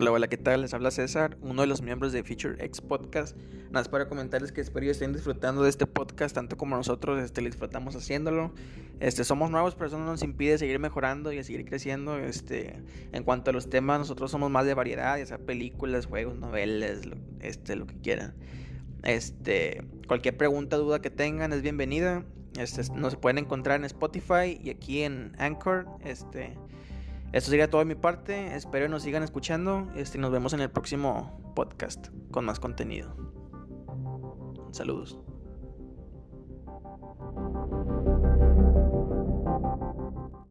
Hola, hola, ¿qué tal? Les habla César, uno de los miembros de Future X Podcast. Nada más para comentarles que espero que estén disfrutando de este podcast tanto como nosotros este, disfrutamos haciéndolo. Este, somos nuevos, pero eso no nos impide seguir mejorando y seguir creciendo. Este, en cuanto a los temas, nosotros somos más de variedad, ya sea películas, juegos, novelas, lo, este, lo que quieran. Este, cualquier pregunta, duda que tengan es bienvenida. Este, nos pueden encontrar en Spotify y aquí en Anchor. Este, esto sería todo de mi parte. Espero que nos sigan escuchando. Este, nos vemos en el próximo podcast con más contenido. Saludos.